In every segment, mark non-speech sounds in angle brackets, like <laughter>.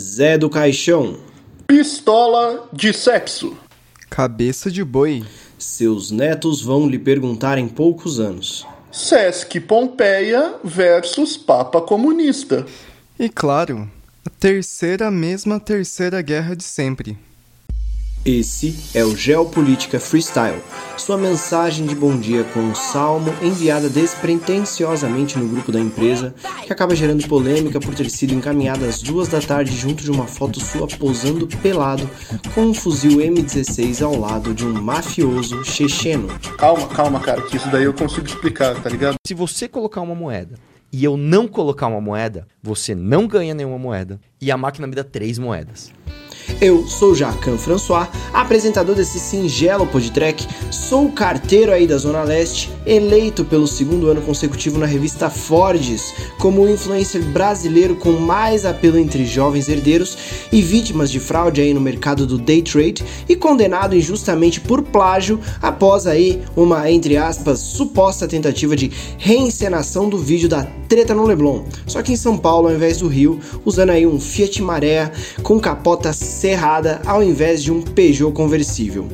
Zé do Caixão. Pistola de sexo. Cabeça de boi. Seus netos vão lhe perguntar em poucos anos. Sesc Pompeia versus Papa Comunista. E claro, a terceira mesma terceira guerra de sempre. Esse é o Geopolítica Freestyle, sua mensagem de bom dia com um salmo enviada despretensiosamente no grupo da empresa, que acaba gerando polêmica por ter sido encaminhada às duas da tarde junto de uma foto sua posando pelado com um fuzil M16 ao lado de um mafioso checheno. Calma, calma, cara, que isso daí eu consigo explicar, tá ligado? Se você colocar uma moeda e eu não colocar uma moeda, você não ganha nenhuma moeda e a máquina me dá três moedas. Eu sou Jacan François, apresentador desse singelo podtrack, sou carteiro aí da Zona Leste, eleito pelo segundo ano consecutivo na revista Fordes como o influencer brasileiro com mais apelo entre jovens herdeiros e vítimas de fraude aí no mercado do day trade e condenado injustamente por plágio após aí uma, entre aspas, suposta tentativa de reencenação do vídeo da treta no Leblon, só que em São Paulo ao invés do Rio, usando aí um Fiat Maré com capota cerrada ao invés de um Peugeot conversível.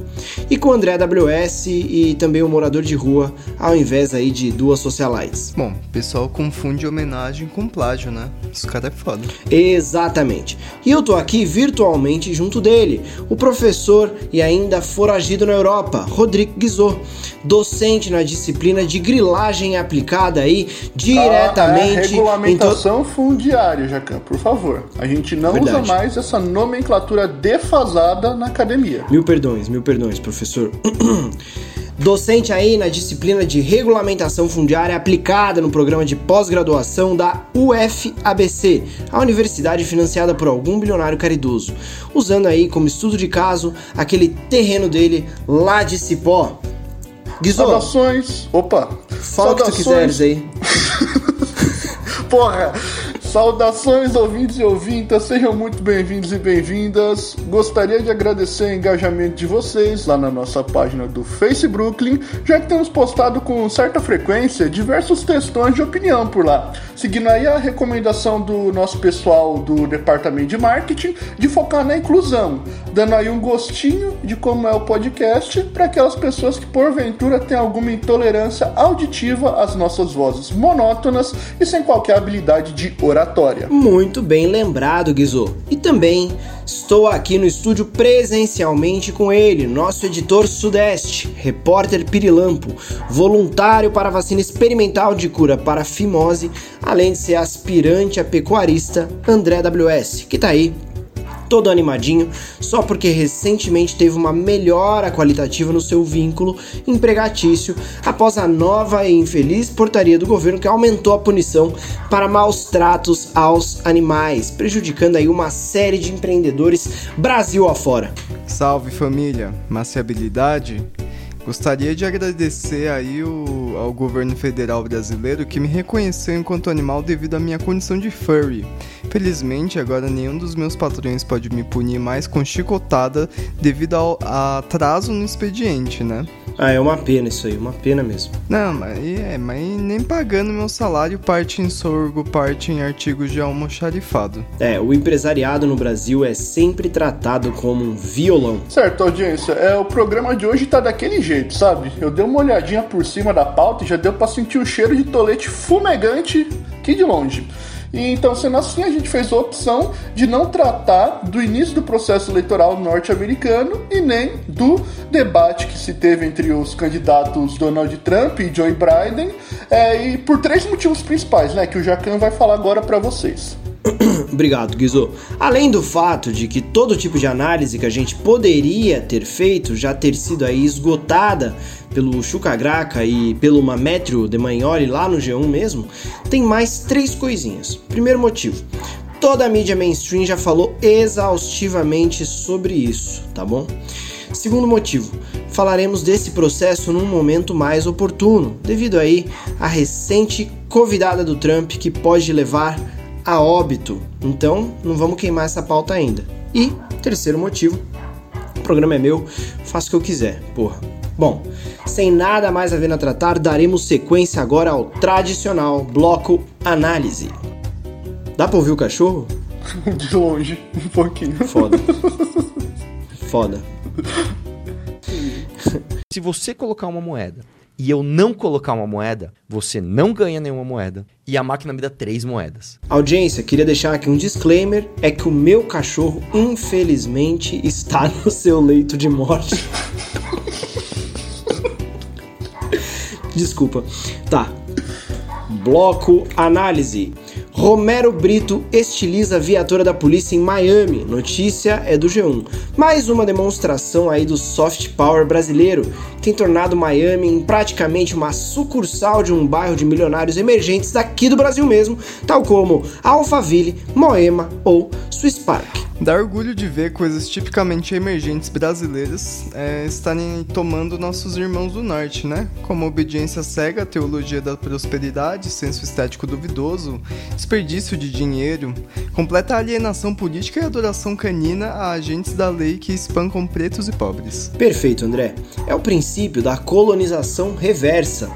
E com o André AWS e também o morador de rua ao invés aí de duas socialites. Bom, o pessoal confunde homenagem com plágio, né? Esse cara é foda. Exatamente. E eu tô aqui virtualmente junto dele, o professor e ainda foragido na Europa, Rodrigo Guizot, docente na disciplina de grilagem aplicada aí diretamente Ah, é regulamentação fundiária, Jacan, por favor. A gente não Verdade. usa mais essa nomenclatura defasada na academia. Mil perdões, mil perdões, professor. <clears throat> Docente aí na disciplina de regulamentação fundiária aplicada no programa de pós-graduação da UFABC, a universidade financiada por algum bilionário caridoso, usando aí como estudo de caso aquele terreno dele lá de Cipó. Guizô, Saudações. Opa. fala o que tu quiseres aí. <laughs> Porra! Saudações, ouvintes e ouvintas, sejam muito bem-vindos e bem-vindas. Gostaria de agradecer o engajamento de vocês lá na nossa página do Facebook, já que temos postado com certa frequência diversos textões de opinião por lá. Seguindo aí a recomendação do nosso pessoal do departamento de marketing de focar na inclusão, dando aí um gostinho de como é o podcast para aquelas pessoas que porventura têm alguma intolerância auditiva às nossas vozes monótonas e sem qualquer habilidade de oratória. Muito bem lembrado, Guizô. E também estou aqui no estúdio presencialmente com ele, nosso editor Sudeste, repórter Pirilampo, voluntário para a vacina experimental de cura para fimose, além de ser aspirante a pecuarista André WS, que tá aí todo animadinho, só porque recentemente teve uma melhora qualitativa no seu vínculo empregatício após a nova e infeliz portaria do governo que aumentou a punição para maus tratos aos animais, prejudicando aí uma série de empreendedores Brasil afora. Salve família, maciabilidade. Gostaria de agradecer aí o, ao governo federal brasileiro que me reconheceu enquanto animal devido à minha condição de furry. Felizmente, agora nenhum dos meus patrões pode me punir mais com chicotada devido ao atraso no expediente, né? Ah, é uma pena isso aí, uma pena mesmo. Não, mas, é, mas nem pagando meu salário parte em sorgo, parte em artigos de almoxarifado. É, o empresariado no Brasil é sempre tratado como um violão. Certo, audiência, é, o programa de hoje tá daquele jeito, sabe? Eu dei uma olhadinha por cima da pauta e já deu pra sentir o cheiro de tolete fumegante aqui de longe. E então, sendo assim, a gente fez a opção de não tratar do início do processo eleitoral norte-americano e nem do debate que se teve entre os candidatos Donald Trump e Joe Biden, é, e por três motivos principais, né, que o Jacan vai falar agora pra vocês. <clears throat> Obrigado, Guizô. Além do fato de que todo tipo de análise que a gente poderia ter feito já ter sido aí esgotada pelo Chuca Graca e pelo Mametrio de Magnoli lá no G1 mesmo, tem mais três coisinhas. Primeiro motivo, toda a mídia mainstream já falou exaustivamente sobre isso, tá bom? Segundo motivo, falaremos desse processo num momento mais oportuno, devido aí à recente convidada do Trump que pode levar a óbito. Então, não vamos queimar essa pauta ainda. E terceiro motivo, o programa é meu, faço o que eu quiser, porra. Bom, sem nada mais a ver a tratar, daremos sequência agora ao tradicional bloco análise. Dá pra ouvir o cachorro? <laughs> De longe, um pouquinho. Foda. Foda. <laughs> Se você colocar uma moeda e eu não colocar uma moeda, você não ganha nenhuma moeda e a máquina me dá três moedas. Audiência, queria deixar aqui um disclaimer: é que o meu cachorro, infelizmente, está <laughs> no seu leito de morte. <laughs> Desculpa. Tá. Bloco análise. Romero Brito estiliza a viatura da polícia em Miami. Notícia é do G1. Mais uma demonstração aí do soft power brasileiro, que tem tornado Miami em praticamente uma sucursal de um bairro de milionários emergentes daqui do Brasil mesmo, tal como Alphaville, Moema ou Swiss Park. Dá orgulho de ver coisas tipicamente emergentes brasileiras é, estarem tomando nossos irmãos do norte, né? Como obediência cega, teologia da prosperidade, senso estético duvidoso, desperdício de dinheiro, completa alienação política e adoração canina a agentes da lei que espancam pretos e pobres. Perfeito, André. É o princípio da colonização reversa,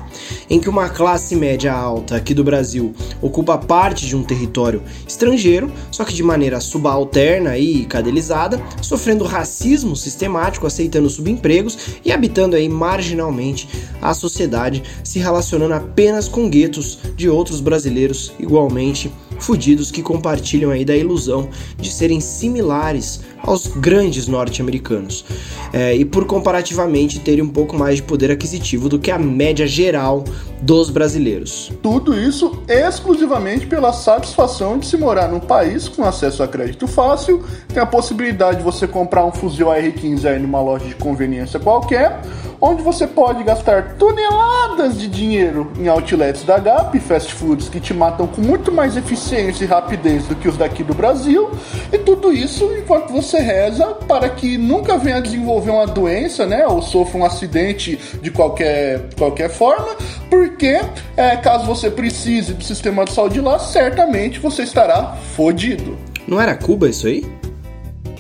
em que uma classe média alta aqui do Brasil ocupa parte de um território estrangeiro, só que de maneira subalterna e cadelizada, sofrendo racismo sistemático, aceitando subempregos e habitando aí marginalmente a sociedade, se relacionando apenas com guetos de outros brasileiros igualmente fudidos que compartilham aí da ilusão de serem similares aos grandes norte-americanos é, e por comparativamente terem um pouco mais de poder aquisitivo do que a média geral dos brasileiros. Tudo isso exclusivamente pela satisfação de se morar num país com acesso a crédito fácil, tem a possibilidade de você comprar um fuzil AR-15 aí numa loja de conveniência qualquer, onde você pode gastar toneladas de dinheiro em outlets da Gap fast foods que te matam com muito mais eficiência e rapidez do que os daqui do Brasil, e tudo isso enquanto você reza para que nunca venha desenvolver uma doença, né, ou sofra um acidente de qualquer, qualquer forma, porque é, caso você precise do sistema de saúde lá, certamente você estará fodido. Não era Cuba isso aí?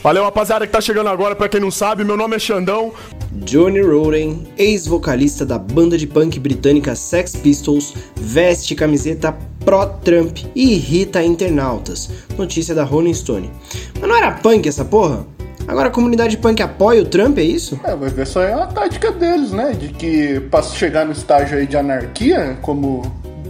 Valeu, rapaziada que tá chegando agora. Pra quem não sabe, meu nome é Xandão. Johnny Roden, ex-vocalista da banda de punk britânica Sex Pistols, veste camiseta pró-Trump e irrita internautas. Notícia da Rolling Stone. Mas não era punk essa porra? Agora a comunidade punk apoia o Trump, é isso? É, vai ver só é uma tática deles, né? De que para chegar no estágio aí de anarquia, como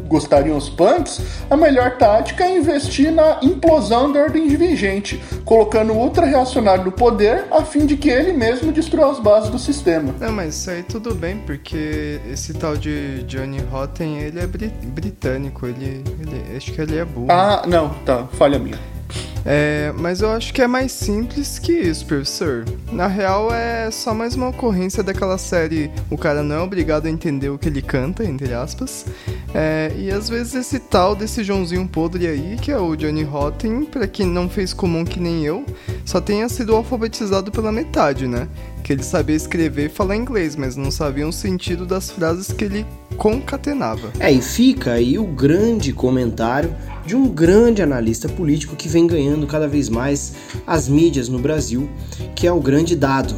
gostariam os punks, a melhor tática é investir na implosão da ordem vigente, colocando o ultra-reacionário no poder a fim de que ele mesmo destrua as bases do sistema. Não, mas isso aí tudo bem, porque esse tal de Johnny Rotten, ele é bri britânico, ele, ele, acho que ele é burro. Ah, não, tá, falha minha. É, mas eu acho que é mais simples que isso, professor. Na real, é só mais uma ocorrência daquela série O cara não é obrigado a entender o que ele canta, entre aspas. É, e às vezes esse tal desse Joãozinho podre aí, que é o Johnny Rotten, pra quem não fez comum que nem eu, só tenha sido alfabetizado pela metade, né? Que ele sabia escrever e falar inglês, mas não sabia o sentido das frases que ele concatenava. É, e fica aí o grande comentário de um grande analista político que vem ganhando cada vez mais as mídias no Brasil, que é o grande Dado.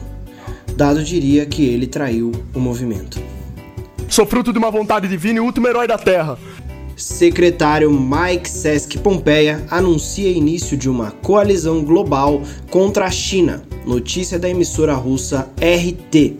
Dado diria que ele traiu o movimento. Sou fruto de uma vontade divina e último herói da Terra. Secretário Mike Sesk Pompeia anuncia início de uma coalizão global contra a China. Notícia da emissora russa RT.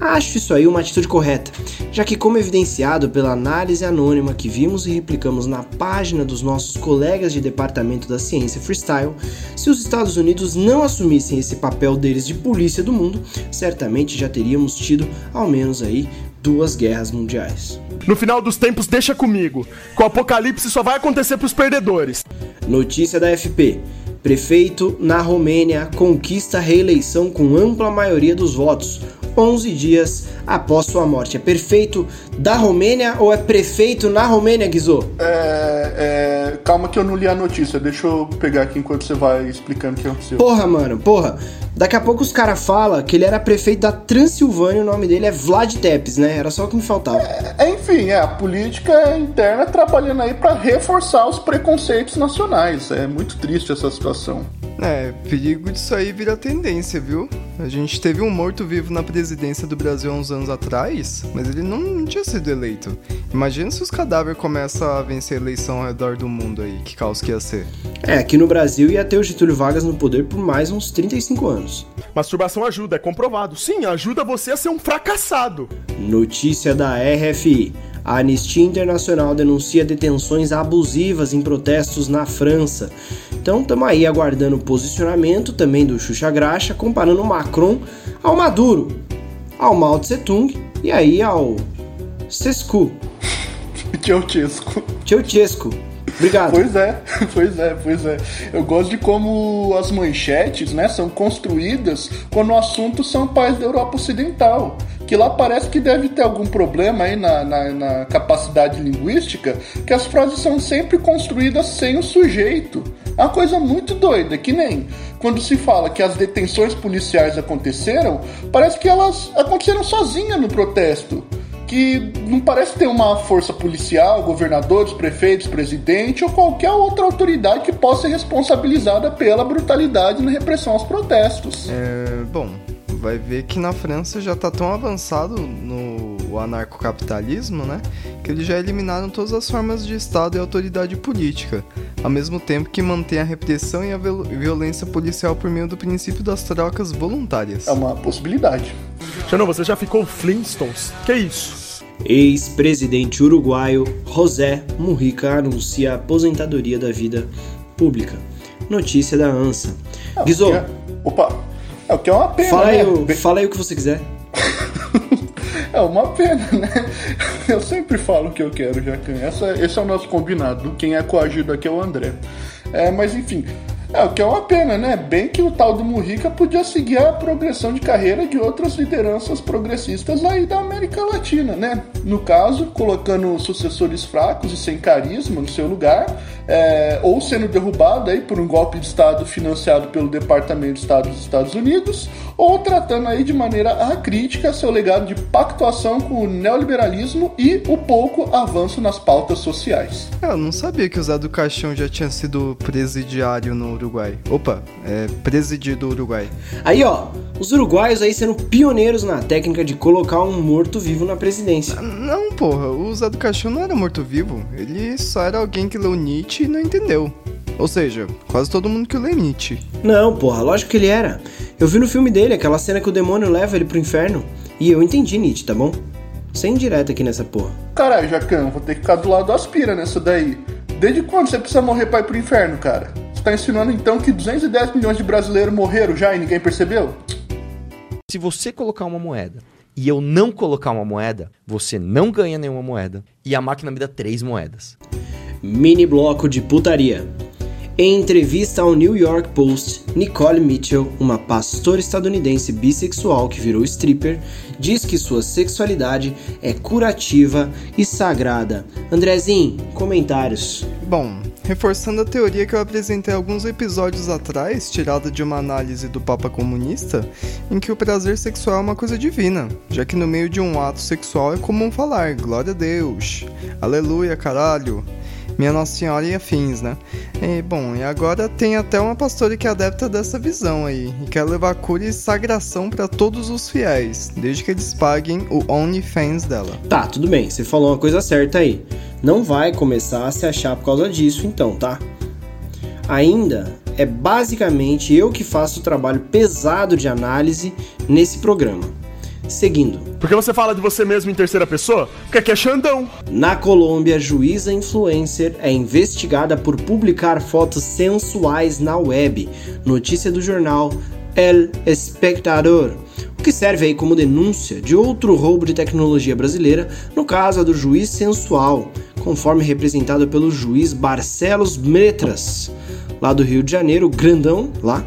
Acho isso aí uma atitude correta, já que, como evidenciado pela análise anônima que vimos e replicamos na página dos nossos colegas de departamento da ciência freestyle, se os Estados Unidos não assumissem esse papel deles de polícia do mundo, certamente já teríamos tido ao menos aí duas guerras mundiais. No final dos tempos, deixa comigo. Que o apocalipse só vai acontecer pros perdedores. Notícia da FP. Prefeito na Romênia conquista reeleição com ampla maioria dos votos. 11 dias após sua morte. É perfeito da Romênia ou é prefeito na Romênia, Guizô? É, é, calma que eu não li a notícia, deixa eu pegar aqui enquanto você vai explicando o que aconteceu. Porra, mano, porra. Daqui a pouco os caras falam que ele era prefeito da Transilvânia, o nome dele é Vlad Tepes, né? Era só o que me faltava. É, enfim, é, a política interna trabalhando aí para reforçar os preconceitos nacionais. É muito triste essa situação. É, perigo disso aí vira tendência, viu? A gente teve um morto-vivo na presidência do Brasil há uns anos atrás, mas ele não tinha sido eleito. Imagina se os cadáveres começam a vencer a eleição ao redor do mundo aí, que caos que ia ser. É, aqui no Brasil ia ter o Getúlio Vargas no poder por mais uns 35 anos. Masturbação ajuda, é comprovado. Sim, ajuda você a ser um fracassado. Notícia da RFI. A Anistia Internacional denuncia detenções abusivas em protestos na França. Então estamos aí aguardando o posicionamento também do Xuxa Graxa, comparando o Macron ao Maduro, ao Mao Tse Tung e aí ao Sescu. <laughs> Ceausescu. Ceausescu. Obrigado. Pois é, <laughs> pois é, pois é. Eu gosto de como as manchetes, né, são construídas quando o assunto são países da Europa Ocidental. Que lá parece que deve ter algum problema aí na, na, na capacidade linguística, que as frases são sempre construídas sem o sujeito. É uma coisa muito doida, que nem quando se fala que as detenções policiais aconteceram, parece que elas aconteceram sozinhas no protesto que não parece ter uma força policial, governadores, prefeitos, presidente ou qualquer outra autoridade que possa ser responsabilizada pela brutalidade na repressão aos protestos. É, bom, vai ver que na França já tá tão avançado no anarcocapitalismo, né? Que eles já eliminaram todas as formas de Estado e autoridade política, ao mesmo tempo que mantém a repressão e a violência policial por meio do princípio das trocas voluntárias. É uma possibilidade. Xanon, você já ficou Flintstones? Que isso? Ex-presidente uruguaio José Mujica anuncia a aposentadoria da vida pública. Notícia da ANSA. É, Guizô, é, opa, é o que é uma pena, fala, né? aí, o- fala aí o que você quiser. <laughs> É uma pena, né? Eu sempre falo o que eu quero, Jacan. Essa, esse é o nosso combinado. Quem é coagido aqui é o André. É, mas enfim, é o que é uma pena, né? Bem que o tal do Mujica podia seguir a progressão de carreira de outras lideranças progressistas aí da América Latina, né? No caso, colocando sucessores fracos e sem carisma no seu lugar, é, ou sendo derrubado aí por um golpe de Estado financiado pelo Departamento de Estado dos Estados Unidos, ou tratando aí de maneira acrítica seu legado de pactuação com o neoliberalismo e o pouco avanço nas pautas sociais. É, Eu não sabia que o Zé do Caixão já tinha sido presidiário no Uruguai. Opa, é presidido do Uruguai. Aí, ó, os uruguaios aí sendo pioneiros na técnica de colocar um morto-vivo na presidência. Não, porra, o Zé do Caixão não era morto-vivo. Ele só era alguém que leu Nietzsche e não entendeu. Ou seja, quase todo mundo que lê Nietzsche. Não, porra, lógico que ele era. Eu vi no filme dele aquela cena que o demônio leva ele pro inferno. E eu entendi Nietzsche, tá bom? Sem direta aqui nessa porra. Caralho, Jacan, vou ter que ficar do lado do Aspira nessa daí. Desde quando você precisa morrer pra ir pro inferno, cara? Você tá ensinando então que 210 milhões de brasileiros morreram já e ninguém percebeu? Se você colocar uma moeda e eu não colocar uma moeda, você não ganha nenhuma moeda e a máquina me dá três moedas. Mini bloco de putaria. Em entrevista ao New York Post, Nicole Mitchell, uma pastora estadunidense bissexual que virou stripper, diz que sua sexualidade é curativa e sagrada. Andrezinho, comentários. Bom, reforçando a teoria que eu apresentei alguns episódios atrás, tirada de uma análise do Papa Comunista, em que o prazer sexual é uma coisa divina, já que no meio de um ato sexual é comum falar glória a Deus, aleluia, caralho, minha Nossa Senhora e afins, né? E, bom, e agora tem até uma pastora que é adepta dessa visão aí, e quer levar cura e sagração para todos os fiéis, desde que eles paguem o OnlyFans dela. Tá, tudo bem, você falou uma coisa certa aí. Não vai começar a se achar por causa disso, então, tá? Ainda é basicamente eu que faço o trabalho pesado de análise nesse programa. Seguindo, Por que você fala de você mesmo em terceira pessoa? Porque aqui é Xandão. Na Colômbia, juíza influencer é investigada por publicar fotos sensuais na web. Notícia do jornal El Espectador. O que serve aí como denúncia de outro roubo de tecnologia brasileira, no caso a do juiz sensual, conforme representado pelo juiz Barcelos Metras, lá do Rio de Janeiro, grandão lá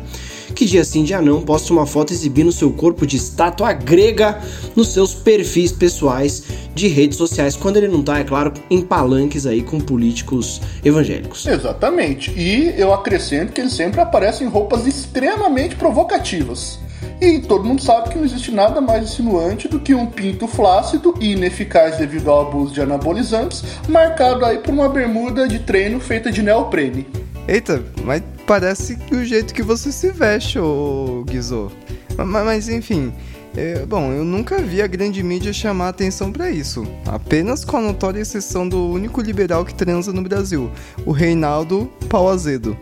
que dia sim dia não posta uma foto exibindo seu corpo de estátua grega nos seus perfis pessoais de redes sociais, quando ele não tá, é claro, em palanques aí com políticos evangélicos. Exatamente. E eu acrescento que ele sempre aparece em roupas extremamente provocativas. E todo mundo sabe que não existe nada mais insinuante do que um pinto flácido e ineficaz devido ao abuso de anabolizantes, marcado aí por uma bermuda de treino feita de neoprene. Eita, mas parece o jeito que você se veste, ô Guizô. Mas, mas enfim, é, bom, eu nunca vi a grande mídia chamar atenção para isso. Apenas com a notória exceção do único liberal que transa no Brasil, o Reinaldo Pau Azedo.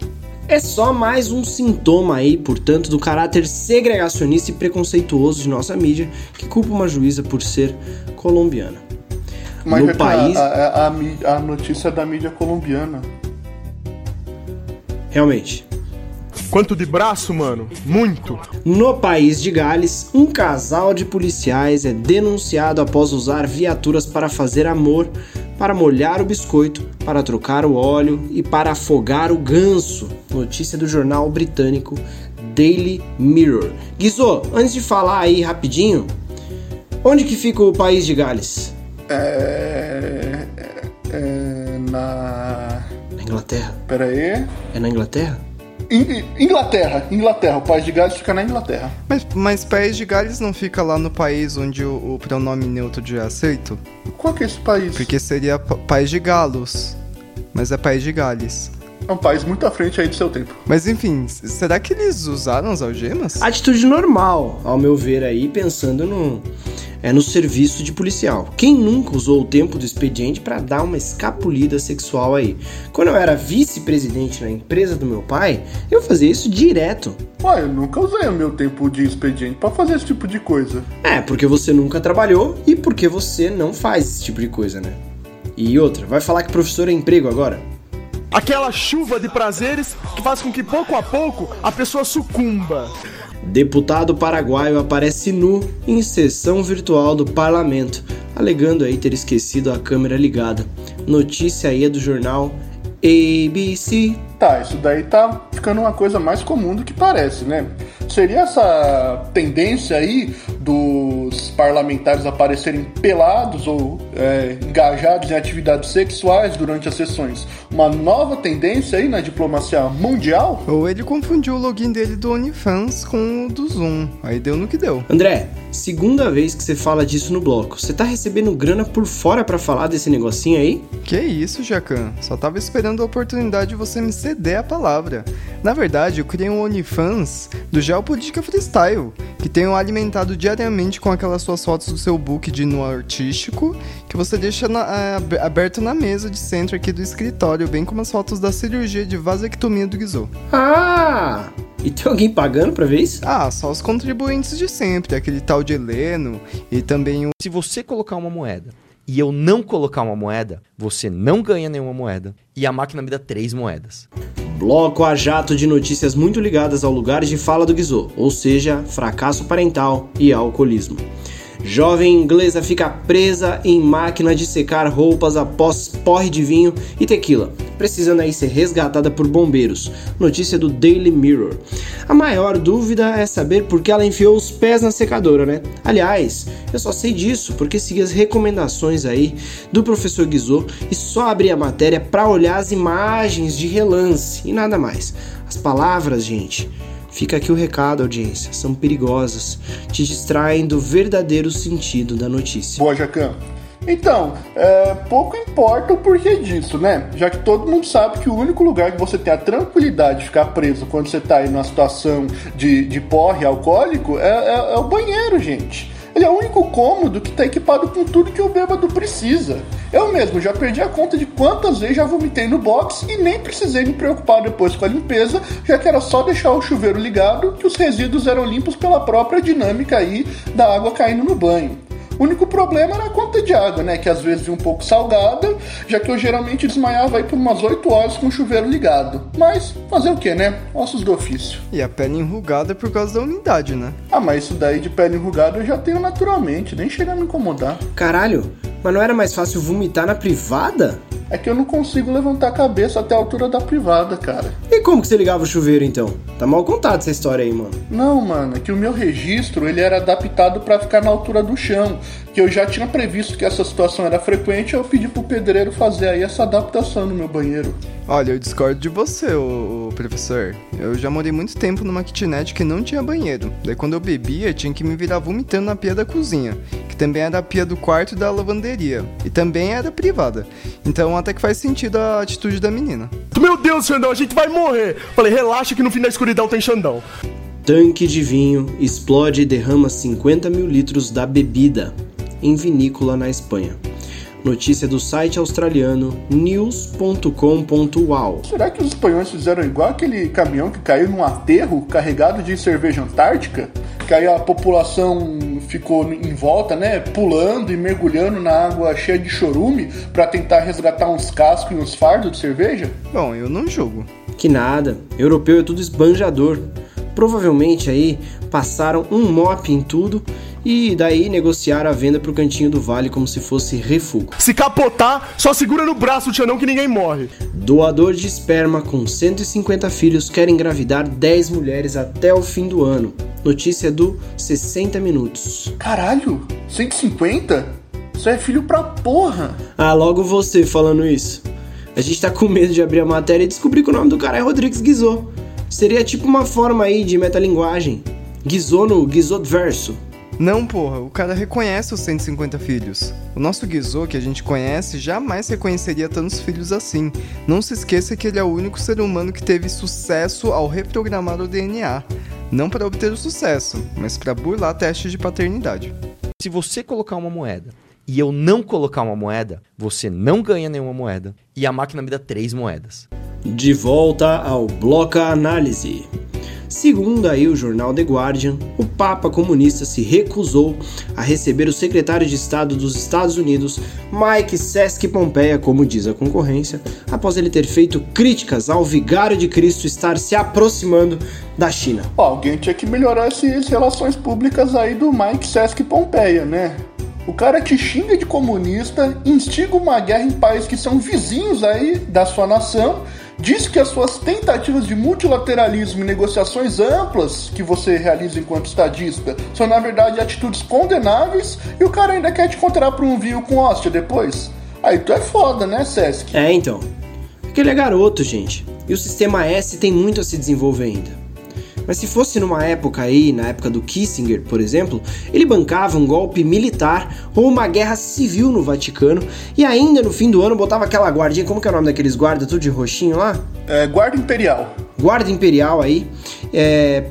É só mais um sintoma aí, portanto, do caráter segregacionista e preconceituoso de nossa mídia, que culpa uma juíza por ser colombiana. Mas no é que país, a, a, a a notícia é da mídia colombiana. Realmente, Quanto de braço, mano? Muito. No país de Gales, um casal de policiais é denunciado após usar viaturas para fazer amor, para molhar o biscoito, para trocar o óleo e para afogar o ganso. Notícia do jornal britânico Daily Mirror. Guizô, antes de falar aí rapidinho, onde que fica o país de Gales? É. é- é Inglaterra. Pera aí. É na Inglaterra? In- Inglaterra, Inglaterra. O país de Gales fica na Inglaterra. Mas, mas País de Gales não fica lá no país onde o, o pronome neutro já é aceito? Qual que é esse país? Porque seria pa- País de Galos. Mas é País de Gales. É um país muito à frente aí do seu tempo. Mas enfim, será que eles usaram as algemas? Atitude normal, ao meu ver aí, pensando no é no serviço de policial. Quem nunca usou o tempo do expediente para dar uma escapulida sexual aí? Quando eu era vice-presidente na empresa do meu pai, eu fazia isso direto. Ué, eu nunca usei o meu tempo de expediente pra fazer esse tipo de coisa. É, porque você nunca trabalhou e porque você não faz esse tipo de coisa, né? E outra, vai falar que professor é emprego agora? Aquela chuva de prazeres que faz com que pouco a pouco a pessoa sucumba. Deputado paraguaio aparece nu em sessão virtual do parlamento, alegando aí ter esquecido a câmera ligada. Notícia aí é do jornal ABC. Tá, isso daí tá ficando uma coisa mais comum do que parece, né? Seria essa tendência aí dos parlamentares aparecerem pelados ou é, engajados em atividades sexuais durante as sessões uma nova tendência aí na diplomacia mundial? Ou ele confundiu o login dele do OnlyFans com o do Zoom. Aí deu no que deu. André, segunda vez que você fala disso no bloco. Você tá recebendo grana por fora pra falar desse negocinho aí? Que isso, Jacan? Só tava esperando a oportunidade de você me ceder a palavra. Na verdade, eu criei um OnlyFans do Geopolítica Freestyle, que tenho alimentado diariamente com aquelas suas fotos do seu book de no artístico, que você deixa na- ab- aberto na mesa de centro aqui do escritório, bem como as fotos da cirurgia de vasectomia do Guizou. Ah! E tem alguém pagando pra ver isso? Ah, só os contribuintes de sempre, aquele tal de Heleno e também o Se você colocar uma moeda e eu não colocar uma moeda, você não ganha nenhuma moeda e a máquina me dá três moedas. Bloco a jato de notícias muito ligadas ao lugar de fala do Guizô, ou seja, fracasso parental e alcoolismo. Jovem inglesa fica presa em máquina de secar roupas após porre de vinho e tequila, precisando aí ser resgatada por bombeiros. Notícia do Daily Mirror. A maior dúvida é saber por que ela enfiou os pés na secadora, né? Aliás, eu só sei disso porque segui as recomendações aí do professor Guizot e só abri a matéria para olhar as imagens de relance e nada mais. As palavras, gente, Fica aqui o recado, audiência. São perigosas, te distraem do verdadeiro sentido da notícia. Boa, Jacan. Então, é, pouco importa o porquê disso, né? Já que todo mundo sabe que o único lugar que você tem a tranquilidade de ficar preso quando você tá aí numa situação de, de porre alcoólico é, é- é o banheiro, gente. Ele é o único cômodo que tá equipado com tudo que o bêbado precisa. Eu mesmo já perdi a conta de quantas vezes já vomitei no box e nem precisei me preocupar depois com a limpeza, já que era só deixar o chuveiro ligado que os resíduos eram limpos pela própria dinâmica aí da água caindo no banho. O único problema era a conta de água, né? Que às vezes vinha um pouco salgada, já que eu geralmente desmaiava aí por umas 8 horas com o chuveiro ligado. Mas fazer o que, né? Ossos do ofício. e a pele enrugada por causa da umidade, né? Ah, mas isso daí de pele enrugada eu já tenho naturalmente, nem chega a me incomodar. Caralho, mas não era mais fácil vomitar na privada? É que eu não consigo levantar a cabeça até a altura da privada, cara. E como que você ligava o chuveiro então? Tá mal contado essa história aí, mano. Não, mano, é que o meu registro ele era adaptado pra ficar na altura do chão. Que eu já tinha previsto que essa situação era frequente, eu pedi pro pedreiro fazer aí essa adaptação no meu banheiro. Olha, eu discordo de você, ô professor, eu já morei muito tempo numa kitnet que não tinha banheiro. Daí quando eu bebia, tinha que me virar vomitando na pia da cozinha, que também era a pia do quarto e da lavanderia. E também era privada. Então até que faz sentido a atitude da menina. Meu Deus, Xandão, a gente vai morrer. Falei, relaxa que no fim da escuridão tem Xandão. Tanque de vinho explode e derrama 50 mil litros da bebida em vinícola na Espanha. Notícia do site australiano news.com.uau. Será que os espanhóis fizeram igual aquele caminhão que caiu num aterro carregado de cerveja antártica? Que aí a população ficou em volta, né, pulando e mergulhando na água cheia de chorume para tentar resgatar uns cascos e uns fardos de cerveja? Bom, eu não julgo. Que nada, europeu é tudo esbanjador. Provavelmente aí passaram um mop em tudo e daí negociaram a venda pro cantinho do vale como se fosse refugo. Se capotar, só segura no braço o Xandão que ninguém morre. Doador de esperma com 150 filhos quer engravidar 10 mulheres até o fim do ano. Notícia do 60 Minutos. Caralho, 150? Isso é filho pra porra. Ah, logo você falando isso. A gente tá com medo de abrir a matéria e descobrir que o nome do cara é Rodrigues Guizot. Seria tipo uma forma aí de metalinguagem. Guizot no Guizotverso. Não, porra, o cara reconhece os 150 filhos. O nosso Guizot que a gente conhece jamais reconheceria tantos filhos assim. Não se esqueça que ele é o único ser humano que teve sucesso ao reprogramar o DNA. Não para obter o sucesso, mas para burlar testes de paternidade. Se você colocar uma moeda e eu não colocar uma moeda, você não ganha nenhuma moeda e a máquina me dá três moedas. De volta ao Bloca Análise. Segundo aí o jornal The Guardian, o Papa comunista se recusou a receber o secretário de Estado dos Estados Unidos, Mike Sesc Pompeia, como diz a concorrência, após ele ter feito críticas ao vigário de Cristo estar se aproximando da China. Alguém tinha que melhorar essas relações públicas aí do Mike Sesc Pompeia, né? O cara te xinga de comunista, instiga uma guerra em países que são vizinhos aí da sua nação diz que as suas tentativas de multilateralismo e negociações amplas que você realiza enquanto estadista são, na verdade, atitudes condenáveis e o cara ainda quer te encontrar para um vinho com hóstia depois? Aí tu é foda, né, Sesc? É, então. Porque ele é garoto, gente. E o sistema S tem muito a se desenvolver ainda. Mas se fosse numa época aí, na época do Kissinger, por exemplo, ele bancava um golpe militar ou uma guerra civil no Vaticano e ainda no fim do ano botava aquela guardinha, como que é o nome daqueles guardas, tudo de roxinho lá? É, guarda Imperial. Guarda Imperial aí, é,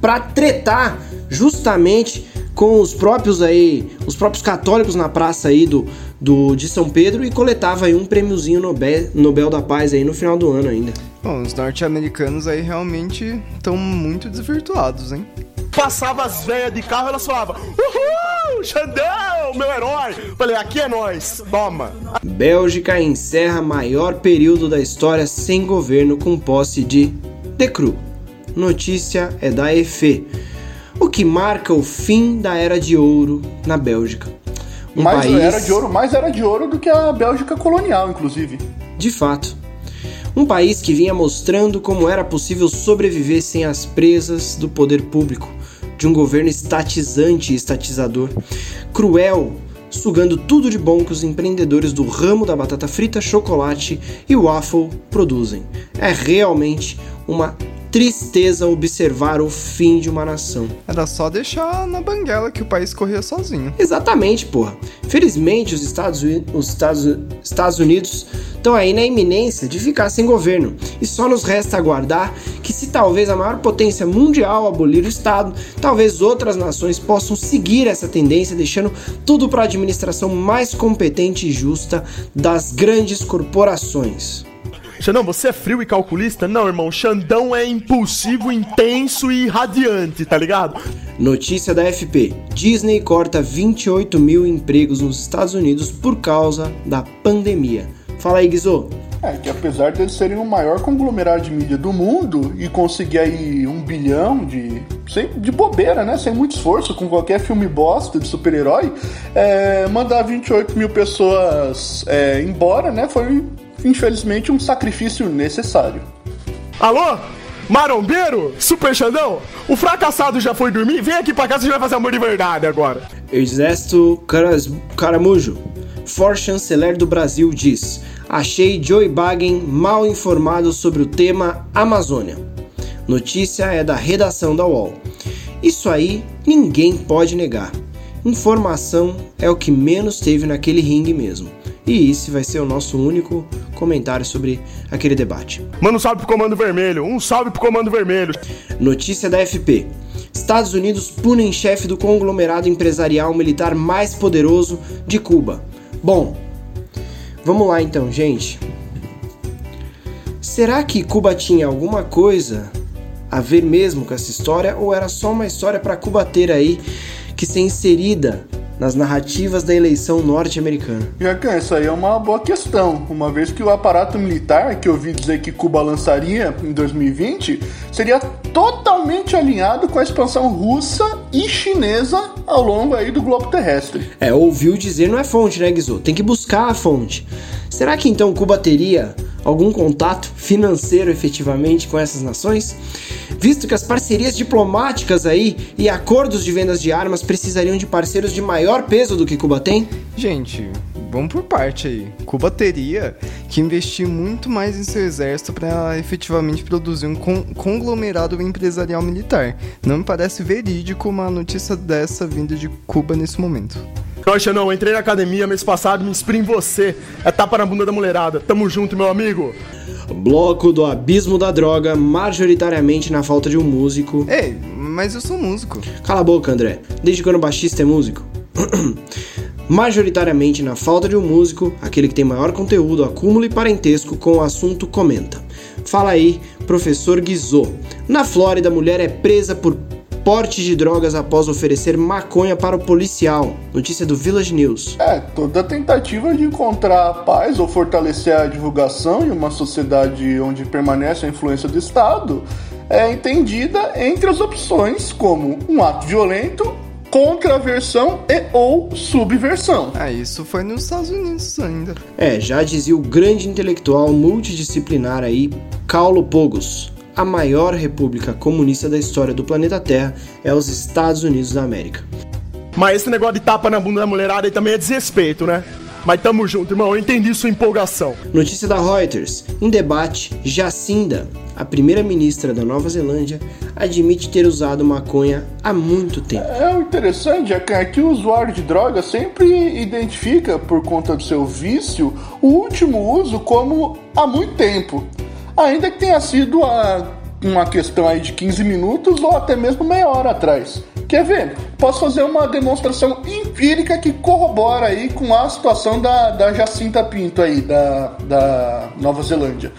pra tretar justamente com os próprios aí, os próprios católicos na praça aí do, do de São Pedro e coletava aí um prêmiozinho Nobel, Nobel da Paz aí no final do ano ainda. Bom, os norte-americanos aí realmente estão muito desvirtuados, hein? Passava as velhas de carro, elas falavam: Uhul, Xandão, meu herói. Falei: aqui é nós, toma. Bélgica encerra maior período da história sem governo com posse de Decru. Notícia é da EFE o que marca o fim da Era de Ouro na Bélgica. Um mais país... era de ouro, mais era de ouro do que a Bélgica colonial, inclusive. De fato. Um país que vinha mostrando como era possível sobreviver sem as presas do poder público, de um governo estatizante e estatizador, cruel, sugando tudo de bom que os empreendedores do ramo da batata frita, chocolate e waffle produzem. É realmente uma tristeza observar o fim de uma nação. Era só deixar na banguela que o país corria sozinho. Exatamente, porra. Felizmente, os Estados, os Estados, Estados Unidos estão aí na iminência de ficar sem governo. E só nos resta aguardar que, se talvez a maior potência mundial abolir o Estado, talvez outras nações possam seguir essa tendência, deixando tudo para a administração mais competente e justa das grandes corporações. Xandão, você é frio e calculista? Não, irmão. Xandão é impulsivo, intenso e radiante, tá ligado? Notícia da FP: Disney corta 28 mil empregos nos Estados Unidos por causa da pandemia. Fala aí, Guizô. É, que apesar de eles serem o maior conglomerado de mídia do mundo e conseguir aí um bilhão de. Sem, de bobeira, né? Sem muito esforço, com qualquer filme bosta de super-herói, é, mandar 28 mil pessoas é, embora, né? Foi infelizmente, um sacrifício necessário. Alô? Marombeiro? Super Xandão? O fracassado já foi dormir? Vem aqui pra casa, a gente vai fazer amor de verdade agora. Exército Caras... Caramujo. For Chanceler do Brasil diz: Achei Joe Biden mal informado sobre o tema Amazônia. Notícia é da redação da UOL. Isso aí ninguém pode negar. Informação é o que menos teve naquele ringue mesmo. E esse vai ser o nosso único comentário sobre aquele debate. Manda um salve pro Comando Vermelho. Um salve pro Comando Vermelho. Notícia da FP. Estados Unidos punem chefe do conglomerado empresarial militar mais poderoso de Cuba. Bom, vamos lá então, gente. Será que Cuba tinha alguma coisa a ver mesmo com essa história ou era só uma história para Cuba ter aí que ser inserida nas narrativas da eleição norte-americana? Jacan, isso aí é uma boa questão, uma vez que o aparato militar, que eu ouvi dizer que Cuba lançaria em 2020, seria totalmente alinhado com a expansão russa e chinesa ao longo aí do globo terrestre. É, ouviu dizer não é fonte, né, Guizô? Tem que buscar a fonte. Será que então Cuba teria algum contato financeiro efetivamente com essas nações? Visto que as parcerias diplomáticas aí e acordos de vendas de armas precisariam de parceiros de maior peso do que Cuba tem? Gente, vamos por parte aí. Cuba teria que investir muito mais em seu exército para efetivamente produzir um con conglomerado empresarial militar. Não me parece verídico uma notícia dessa vinda de Cuba nesse momento. Rocha, não, entrei na academia mês passado, me inspirei em você. É tapa na bunda da mulherada. Tamo junto, meu amigo. Bloco do abismo da droga, majoritariamente na falta de um músico. Ei, mas eu sou músico. Cala a boca, André. Desde quando o baixista é músico? <clears throat> <clears throat> majoritariamente na falta de um músico, aquele que tem maior conteúdo, acúmulo e parentesco com o assunto comenta. Fala aí, professor Guizot. Na Flórida, mulher é presa por porte de drogas após oferecer maconha para o policial. Notícia do Village News. É, toda tentativa de encontrar paz ou fortalecer a divulgação em uma sociedade onde permanece a influência do Estado é entendida entre as opções como um ato violento contraversão e ou subversão. Ah, isso foi nos Estados Unidos ainda. É, já dizia o grande intelectual multidisciplinar aí, Paulo Pogos. A maior república comunista da história do planeta Terra é os Estados Unidos da América. Mas esse negócio de tapa na bunda da mulherada aí também é desrespeito, né? Mas tamo junto, irmão. Eu entendi sua empolgação. Notícia da Reuters. Em debate, Jacinda, a primeira-ministra da Nova Zelândia, admite ter usado maconha há muito tempo. É o interessante é que o usuário de droga sempre identifica, por conta do seu vício, o último uso como há muito tempo. Ainda que tenha sido a, uma questão aí de 15 minutos ou até mesmo meia hora atrás. Quer ver? Posso fazer uma demonstração empírica que corrobora aí com a situação da, da Jacinta Pinto aí, da, da Nova Zelândia.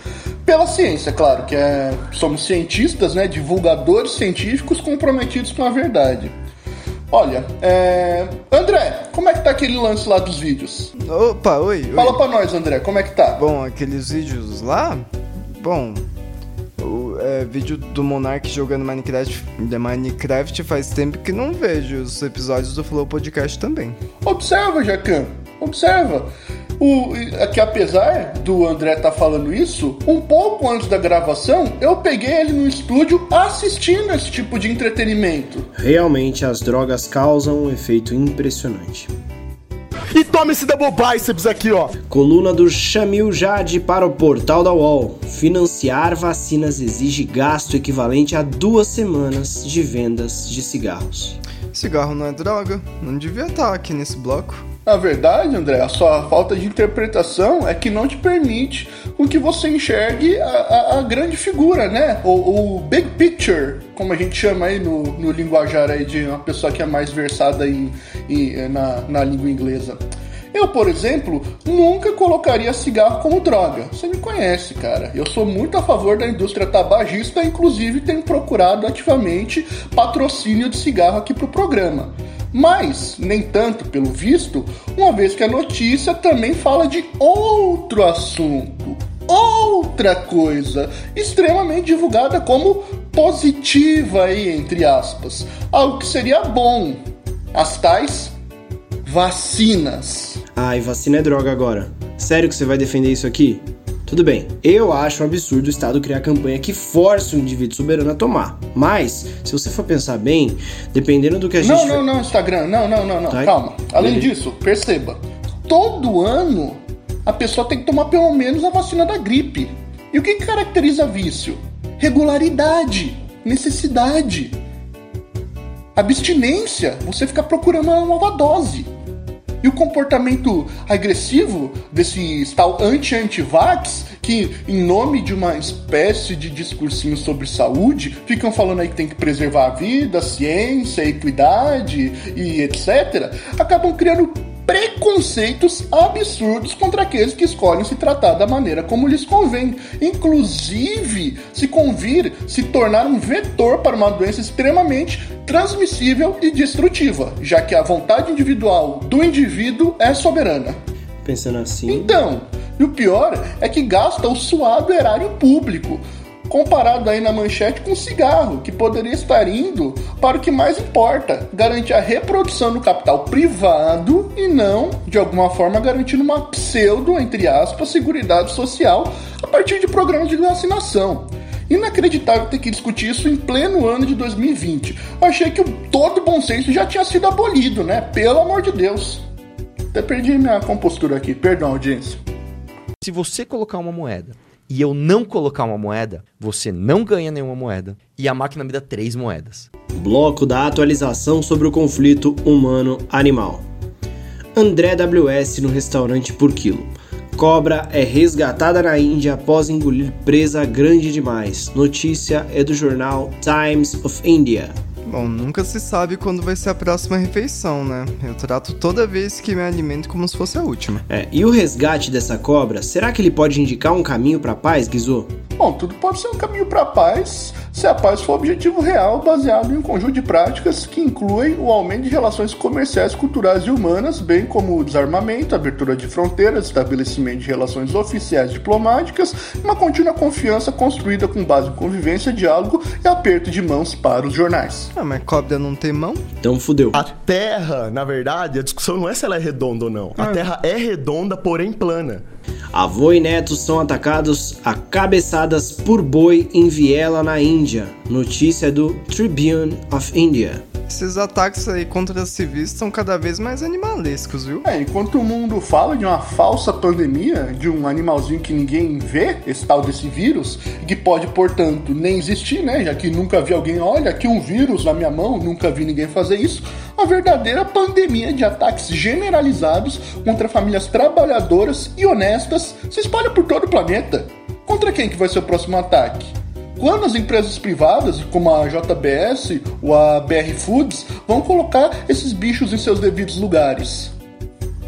Pela ciência, claro, que é, somos cientistas, né, divulgadores científicos comprometidos com a verdade. Olha, é... André, como é que tá aquele lance lá dos vídeos? Opa, oi. Fala oi. pra nós, André, como é que tá? Bom, aqueles vídeos lá, bom, o é, vídeo do Monark jogando Minecraft, Minecraft faz tempo que não vejo os episódios do Flow Podcast também. Observa, Jacan, observa. O, é que apesar do André estar tá falando isso, um pouco antes da gravação, eu peguei ele no estúdio assistindo esse tipo de entretenimento. Realmente as drogas causam um efeito impressionante. E toma esse double biceps aqui, ó. Coluna do Chamil Jade para o portal da UOL. Financiar vacinas exige gasto equivalente a duas semanas de vendas de cigarros. Cigarro não é droga, não devia estar aqui nesse bloco. Na verdade, André, a sua falta de interpretação é que não te permite com que você enxergue a, a, a grande figura, né? O, o, big picture, como a gente chama aí no, no linguajar aí de uma pessoa que é mais versada em, em, na, na língua inglesa. Eu, por exemplo, nunca colocaria cigarro como droga. Você me conhece, cara. Eu sou muito a favor da indústria tabagista, inclusive tenho procurado ativamente patrocínio de cigarro aqui pro programa. Mas, nem tanto pelo visto, uma vez que a notícia também fala de outro assunto, outra coisa, extremamente divulgada como positiva aí, entre aspas, algo que seria bom. As tais vacinas. Ai, vacina é droga agora. Sério que você vai defender isso aqui? Tudo bem, eu acho um absurdo o Estado criar campanha que force o indivíduo soberano a tomar. Mas, se você for pensar bem, dependendo do que a gente. Não, não, não, Instagram, não, não, não, não. Tá? Calma. Além disso, perceba. todo ano a pessoa tem que tomar pelo menos a vacina da gripe. E o que caracteriza vício? Regularidade, necessidade, abstinência, você fica procurando uma nova dose. E o comportamento agressivo desse tal anti-antivax, que em nome de uma espécie de discursinho sobre saúde, ficam falando aí que tem que preservar a vida, a ciência, a equidade e etc., acabam criando preconceitos absurdos contra aqueles que escolhem se tratar da maneira como lhes convém, inclusive se convir se tornar um vetor para uma doença extremamente transmissível e destrutiva, já que a vontade individual do indivíduo é soberana. Pensando assim. Então, e o pior é que gasta o suado erário público, comparado aí na manchete com cigarro, que poderia estar indo para o que mais importa, garantir a reprodução do capital privado e não, de alguma forma, garantindo uma pseudo, entre aspas, seguridade social a partir de programas de vacinação. Inacreditável ter que discutir isso em pleno ano de 2020. Eu achei que todo bom senso já tinha sido abolido, né? Pelo amor de Deus. Até perdi minha compostura aqui, perdão, audiência. Se você colocar uma moeda e eu não colocar uma moeda, você não ganha nenhuma moeda e a máquina me dá três moedas. Bloco da atualização sobre o conflito humano-animal. André WS no restaurante por quilo. Cobra é resgatada na Índia após engolir presa grande demais. Notícia é do jornal Times of India. Bom, nunca se sabe quando vai ser a próxima refeição, né? Eu trato toda vez que me alimento como se fosse a última. É, e o resgate dessa cobra, será que ele pode indicar um caminho para paz, Guizô? Bom, tudo pode ser um caminho para paz se a paz for objetivo real baseado em um conjunto de práticas que incluem o aumento de relações comerciais, culturais e humanas, bem como o desarmamento, abertura de fronteiras, estabelecimento de relações oficiais diplomáticas uma contínua confiança construída com base em convivência, diálogo e aperto de mãos para os jornais. Ah, mas cobra não tem mão? Então fudeu. A Terra, na verdade, a discussão não é se ela é redonda ou não. A Terra é redonda, porém plana. Avô e netos são atacados a cabeçadas por boi em Viela, na Índia. Notícia do Tribune of India. Esses ataques aí contra os civis estão cada vez mais animalescos, viu? É, enquanto o mundo fala de uma falsa pandemia, de um animalzinho que ninguém vê, esse tal desse vírus, que pode, portanto, nem existir, né? Já que nunca vi alguém, olha, aqui um vírus na minha mão, nunca vi ninguém fazer isso. Uma verdadeira pandemia de ataques generalizados contra famílias trabalhadoras e honestas se espalha por todo o planeta. Contra quem que vai ser o próximo ataque? Quando as empresas privadas, como a JBS ou a BR Foods, vão colocar esses bichos em seus devidos lugares?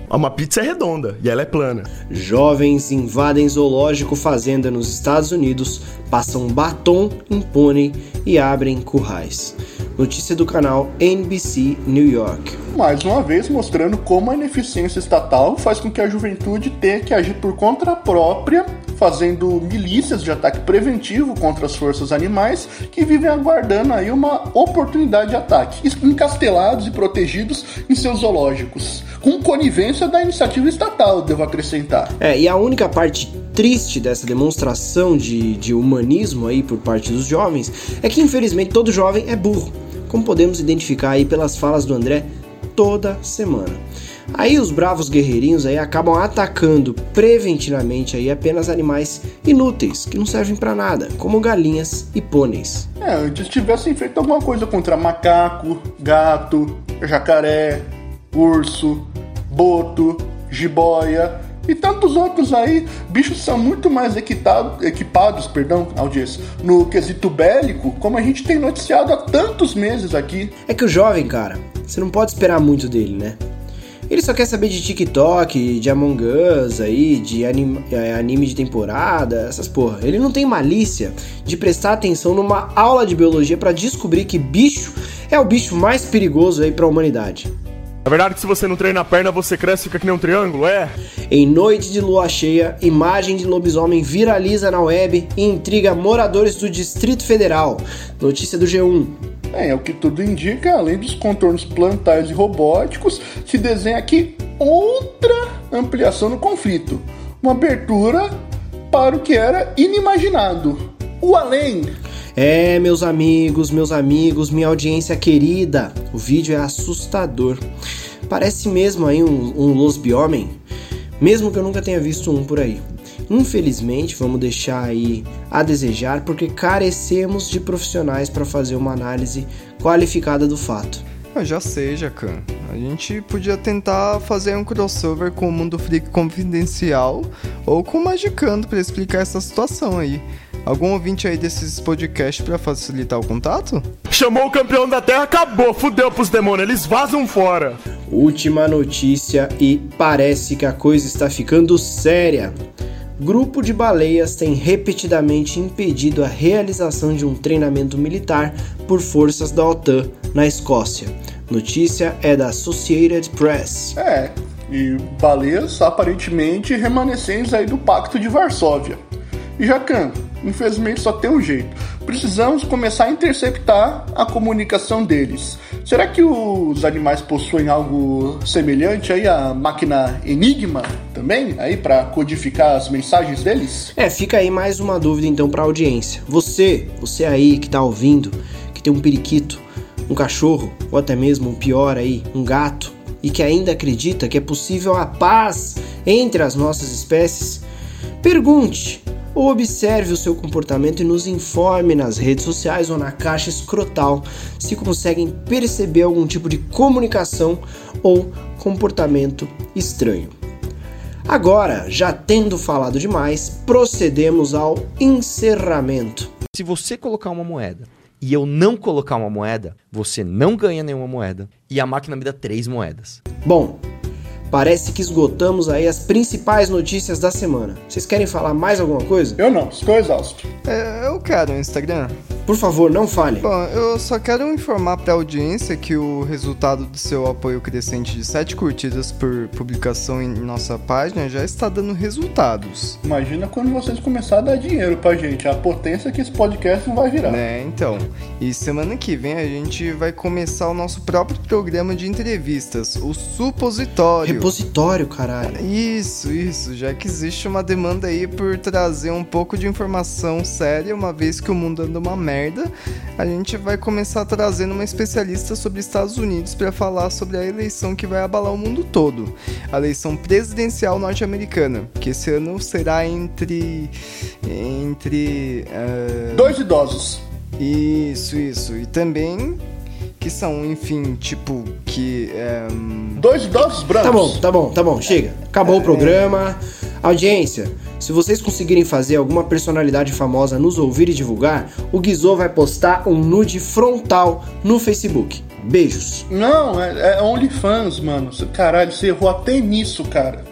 Uma pizza é redonda e ela é plana. Jovens invadem zoológico fazenda nos Estados Unidos, passam batom em pônei e abrem currais. Notícia do canal NBC New York. Mais uma vez mostrando como a ineficiência estatal faz com que a juventude tenha que agir por conta própria, fazendo milícias de ataque preventivo contra as forças animais que vivem aguardando aí uma oportunidade de ataque, encastelados e protegidos em seus zoológicos, com conivência da iniciativa estatal, devo acrescentar. É, e a única parte triste dessa demonstração de, de humanismo aí por parte dos jovens é que infelizmente todo jovem é burro, como podemos identificar aí pelas falas do André toda semana. Aí os bravos guerreirinhos aí acabam atacando preventivamente aí apenas animais inúteis, que não servem para nada, como galinhas e pôneis. É, antes tivessem feito alguma coisa contra macaco, gato, jacaré, urso, boto, jiboia e tantos outros aí. Bichos são muito mais equitado, equipados, perdão, audiência, no quesito bélico, como a gente tem noticiado há tantos meses aqui. É que o jovem, cara, você não pode esperar muito dele, né? Ele só quer saber de TikTok, de Among Us aí, de anime, anime de temporada, essas porra. Ele não tem malícia de prestar atenção numa aula de biologia para descobrir que bicho é o bicho mais perigoso aí para a humanidade. É verdade que se você não treina a perna, você cresce e fica que nem um triângulo, é? Em noite de lua cheia, imagem de lobisomem viraliza na web e intriga moradores do Distrito Federal. Notícia do G1. É, é o que tudo indica, além dos contornos plantares e robóticos, se desenha aqui outra ampliação no conflito. Uma abertura para o que era inimaginado. O além. É, meus amigos, meus amigos, minha audiência querida, o vídeo é assustador. Parece mesmo aí um, um losbiomem, mesmo que eu nunca tenha visto um por aí. Infelizmente, vamos deixar aí a desejar porque carecemos de profissionais para fazer uma análise qualificada do fato. Eu já sei, Jacan. A gente podia tentar fazer um crossover com o Mundo Freak Confidencial ou com o Magicando para explicar essa situação aí. Algum ouvinte aí desses podcasts para facilitar o contato? Chamou o campeão da Terra, acabou, fudeu pros demônios, eles vazam fora. Última notícia e parece que a coisa está ficando séria. Grupo de baleias tem repetidamente impedido a realização de um treinamento militar por forças da OTAN na Escócia. Notícia é da Associated Press. É, e baleias aparentemente remanescentes aí do Pacto de Varsóvia. E Jacan, infelizmente só tem um jeito. Precisamos começar a interceptar a comunicação deles. Será que os animais possuem algo semelhante aí à máquina Enigma também, aí para codificar as mensagens deles? É, fica aí mais uma dúvida então para a audiência. Você, você aí que tá ouvindo, que tem um periquito, um cachorro ou até mesmo um pior aí, um gato e que ainda acredita que é possível a paz entre as nossas espécies, pergunte ou observe o seu comportamento e nos informe nas redes sociais ou na caixa escrotal se conseguem perceber algum tipo de comunicação ou comportamento estranho. Agora, já tendo falado demais, procedemos ao encerramento. Se você colocar uma moeda e eu não colocar uma moeda, você não ganha nenhuma moeda e a máquina me dá três moedas. Bom, Parece que esgotamos aí as principais notícias da semana. Vocês querem falar mais alguma coisa? Eu não, estou exausto. É, eu quero um Instagram. Por favor, não fale. Bom, eu só quero informar para a audiência que o resultado do seu apoio crescente de 7 curtidas por publicação em nossa página já está dando resultados. Imagina quando vocês começarem a dar dinheiro pra gente, a potência que esse podcast não vai virar. É, então. E semana que vem a gente vai começar o nosso próprio programa de entrevistas, o Supositório. Repositório, caralho. Isso, isso, já que existe uma demanda aí por trazer um pouco de informação séria, uma vez que o mundo anda uma merda a gente vai começar trazendo uma especialista sobre Estados Unidos para falar sobre a eleição que vai abalar o mundo todo, a eleição presidencial norte-americana, que esse ano será entre entre uh... dois idosos. Isso, isso, e também que são, enfim, tipo, que. Um... Dois idosos brancos. Tá bom, tá bom, tá bom, chega. Acabou é, o programa. Audiência, se vocês conseguirem fazer alguma personalidade famosa nos ouvir e divulgar, o Guizô vai postar um nude frontal no Facebook. Beijos. Não, é, é OnlyFans, mano. Caralho, você errou até nisso, cara.